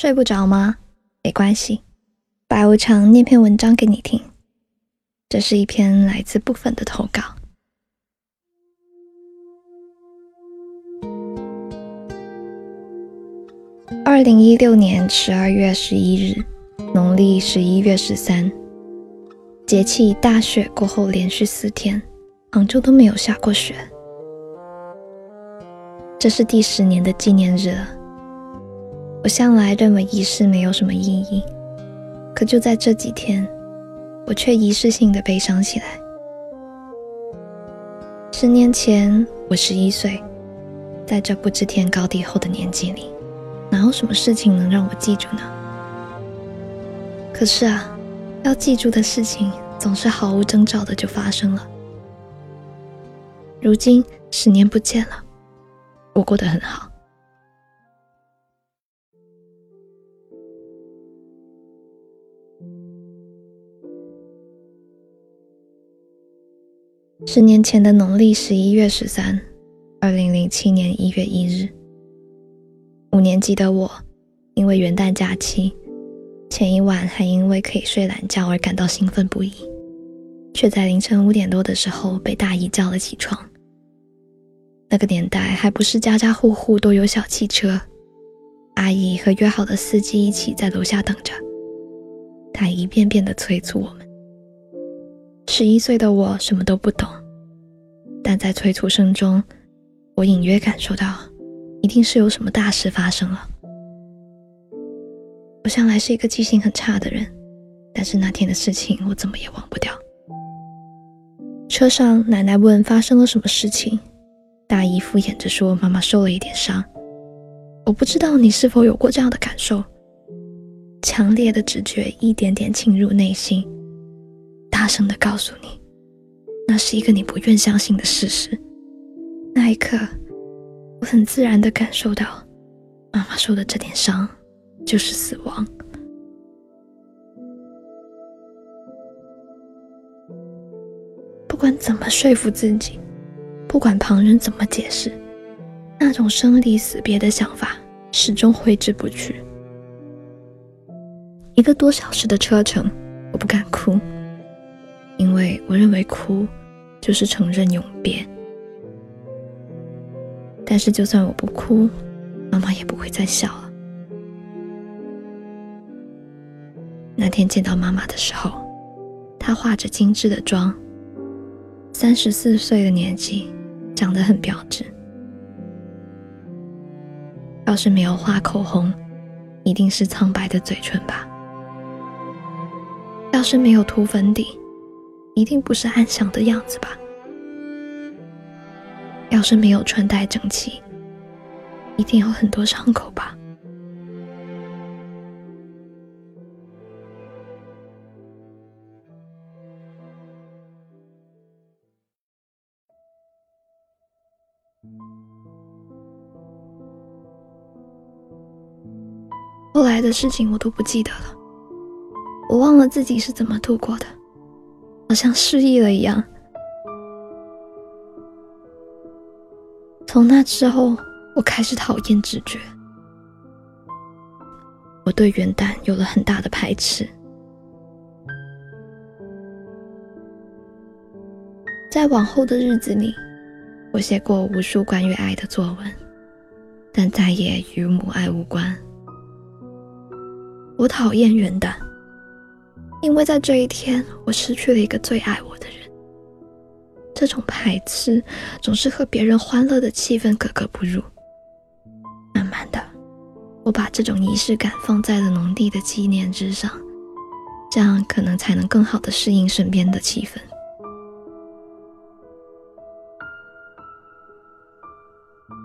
睡不着吗？没关系，白无常念篇文章给你听。这是一篇来自部分的投稿。二零一六年十二月十一日，农历十一月十三，节气大雪过后，连续四天，杭州都没有下过雪。这是第十年的纪念日了。我向来认为仪式没有什么意义，可就在这几天，我却仪式性的悲伤起来。十年前，我十一岁，在这不知天高地厚的年纪里，哪有什么事情能让我记住呢？可是啊，要记住的事情总是毫无征兆的就发生了。如今十年不见了。我过得很好。十年前的农历十一月十三，二零零七年一月一日，五年级的我，因为元旦假期，前一晚还因为可以睡懒觉而感到兴奋不已，却在凌晨五点多的时候被大姨叫了起床。那个年代还不是家家户户都有小汽车，阿姨和约好的司机一起在楼下等着。她一遍遍地催促我们。十一岁的我什么都不懂，但在催促声中，我隐约感受到，一定是有什么大事发生了。我向来是一个记性很差的人，但是那天的事情我怎么也忘不掉。车上，奶奶问发生了什么事情。大姨敷衍着说：“妈妈受了一点伤，我不知道你是否有过这样的感受。强烈的直觉一点点侵入内心，大声的告诉你，那是一个你不愿相信的事实。那一刻，我很自然的感受到，妈妈受的这点伤就是死亡。不管怎么说服自己。”不管旁人怎么解释，那种生离死别的想法始终挥之不去。一个多小时的车程，我不敢哭，因为我认为哭就是承认永别。但是就算我不哭，妈妈也不会再笑了。那天见到妈妈的时候，她化着精致的妆，三十四岁的年纪。长得很标致，要是没有画口红，一定是苍白的嘴唇吧；要是没有涂粉底，一定不是安详的样子吧；要是没有穿戴整齐，一定有很多伤口吧。后来的事情我都不记得了，我忘了自己是怎么度过的，好像失忆了一样。从那之后，我开始讨厌直觉，我对元旦有了很大的排斥。在往后的日子里，我写过无数关于爱的作文，但再也与母爱无关。我讨厌元旦，因为在这一天，我失去了一个最爱我的人。这种排斥总是和别人欢乐的气氛格格不入。慢慢的，我把这种仪式感放在了农历的纪念之上，这样可能才能更好的适应身边的气氛。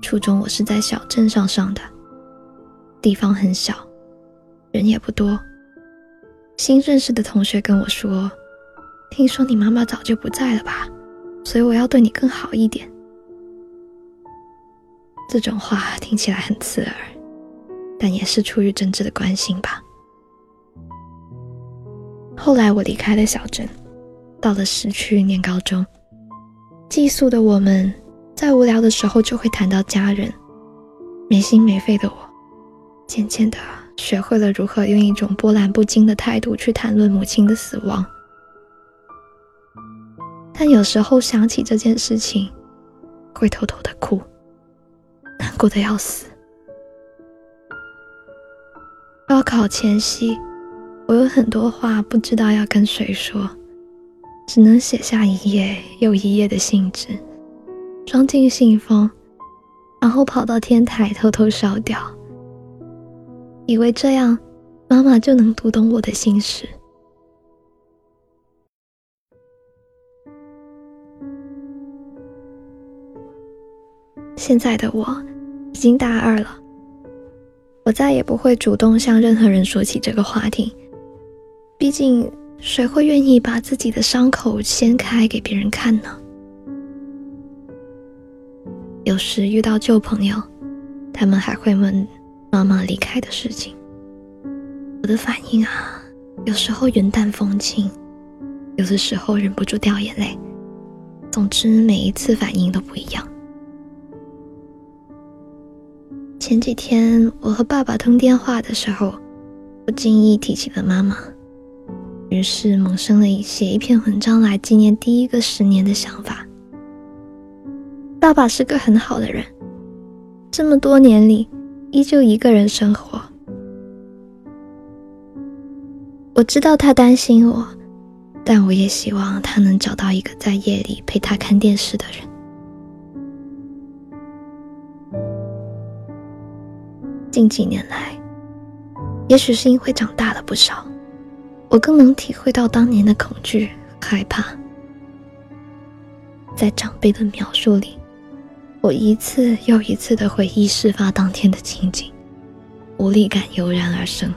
初中我是在小镇上上的，地方很小。人也不多。新认识的同学跟我说：“听说你妈妈早就不在了吧？所以我要对你更好一点。”这种话听起来很刺耳，但也是出于真挚的关心吧。后来我离开了小镇，到了市区念高中。寄宿的我们在无聊的时候就会谈到家人，没心没肺的我，渐渐的。学会了如何用一种波澜不惊的态度去谈论母亲的死亡。但有时候想起这件事情，会偷偷的哭，难过的要死。高考前夕，我有很多话不知道要跟谁说，只能写下一页又一页的信纸，装进信封，然后跑到天台偷偷烧掉，以为这样妈妈就能读懂我的心事。现在的我已经大二了，我再也不会主动向任何人说起这个话题。毕竟，谁会愿意把自己的伤口掀开给别人看呢？有时遇到旧朋友，他们还会问妈妈离开的事情。我的反应啊，有时候云淡风轻，有的时候忍不住掉眼泪。总之，每一次反应都不一样。前几天我和爸爸通电话的时候，不经意提起了妈妈，于是萌生了写一篇文章来纪念第一个十年的想法。爸爸是个很好的人，这么多年里依旧一个人生活。我知道他担心我，但我也希望他能找到一个在夜里陪他看电视的人。近几年来，也许是因为长大了不少，我更能体会到当年的恐惧、害怕。在长辈的描述里，我一次又一次的回忆事发当天的情景，无力感油然而生。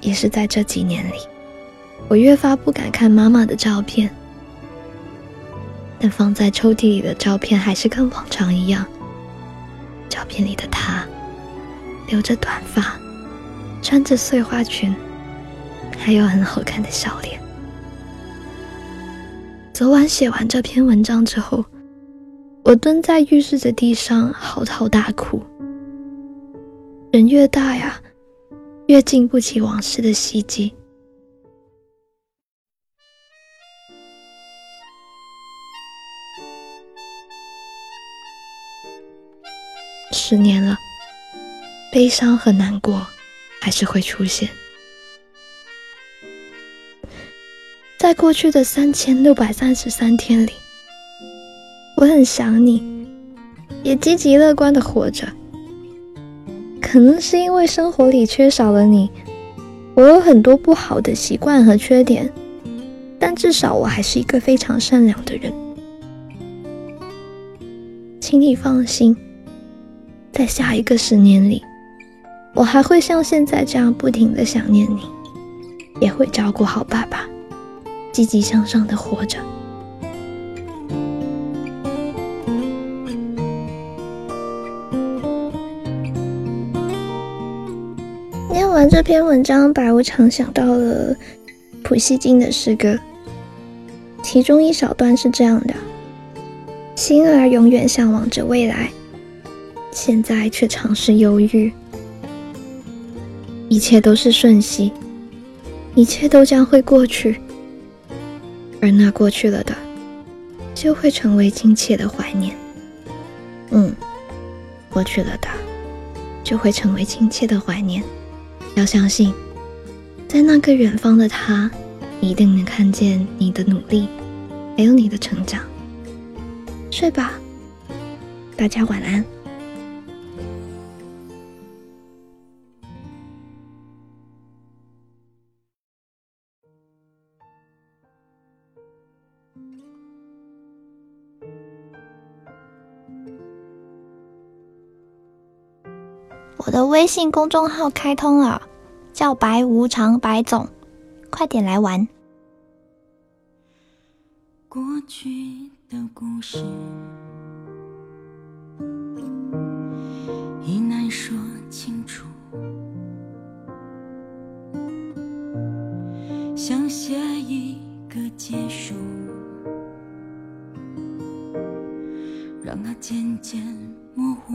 也是在这几年里，我越发不敢看妈妈的照片，但放在抽屉里的照片还是跟往常一样，照片里的她。留着短发，穿着碎花裙，还有很好看的笑脸。昨晚写完这篇文章之后，我蹲在浴室的地上嚎啕大哭。人越大呀，越经不起往事的袭击。十年了。悲伤和难过还是会出现，在过去的三千六百三十三天里，我很想你，也积极乐观的活着。可能是因为生活里缺少了你，我有很多不好的习惯和缺点，但至少我还是一个非常善良的人。请你放心，在下一个十年里。我还会像现在这样不停的想念你，也会照顾好爸爸，积极向上的活着。这篇文章，把我常想到了普希金的诗歌，其中一小段是这样的：心儿永远向往着未来，现在却尝试忧郁。一切都是瞬息，一切都将会过去，而那过去了的，就会成为亲切的怀念。嗯，过去了的，就会成为亲切的怀念。要相信，在那个远方的他，一定能看见你的努力，还有你的成长。睡吧，大家晚安。我的微信公众号开通了，叫白无常白总，快点来玩。过去的故事已难说清楚，想写一个结束，让它渐渐模糊。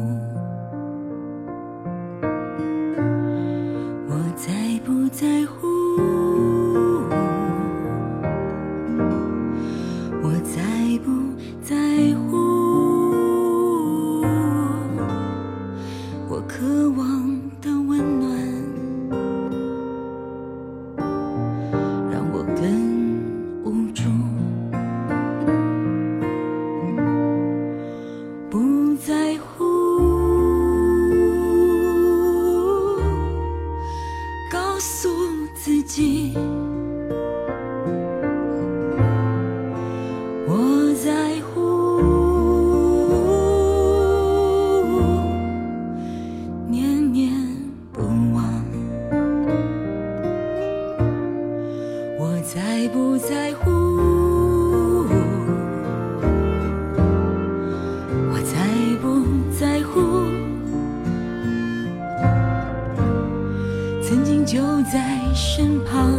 己。身旁。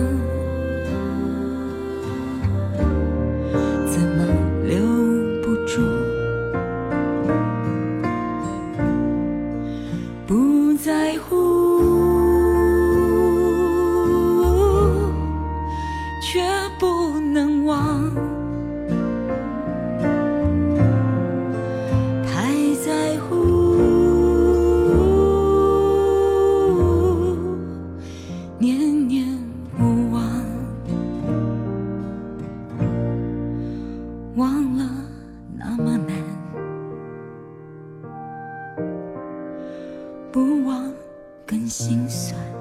不忘更心酸。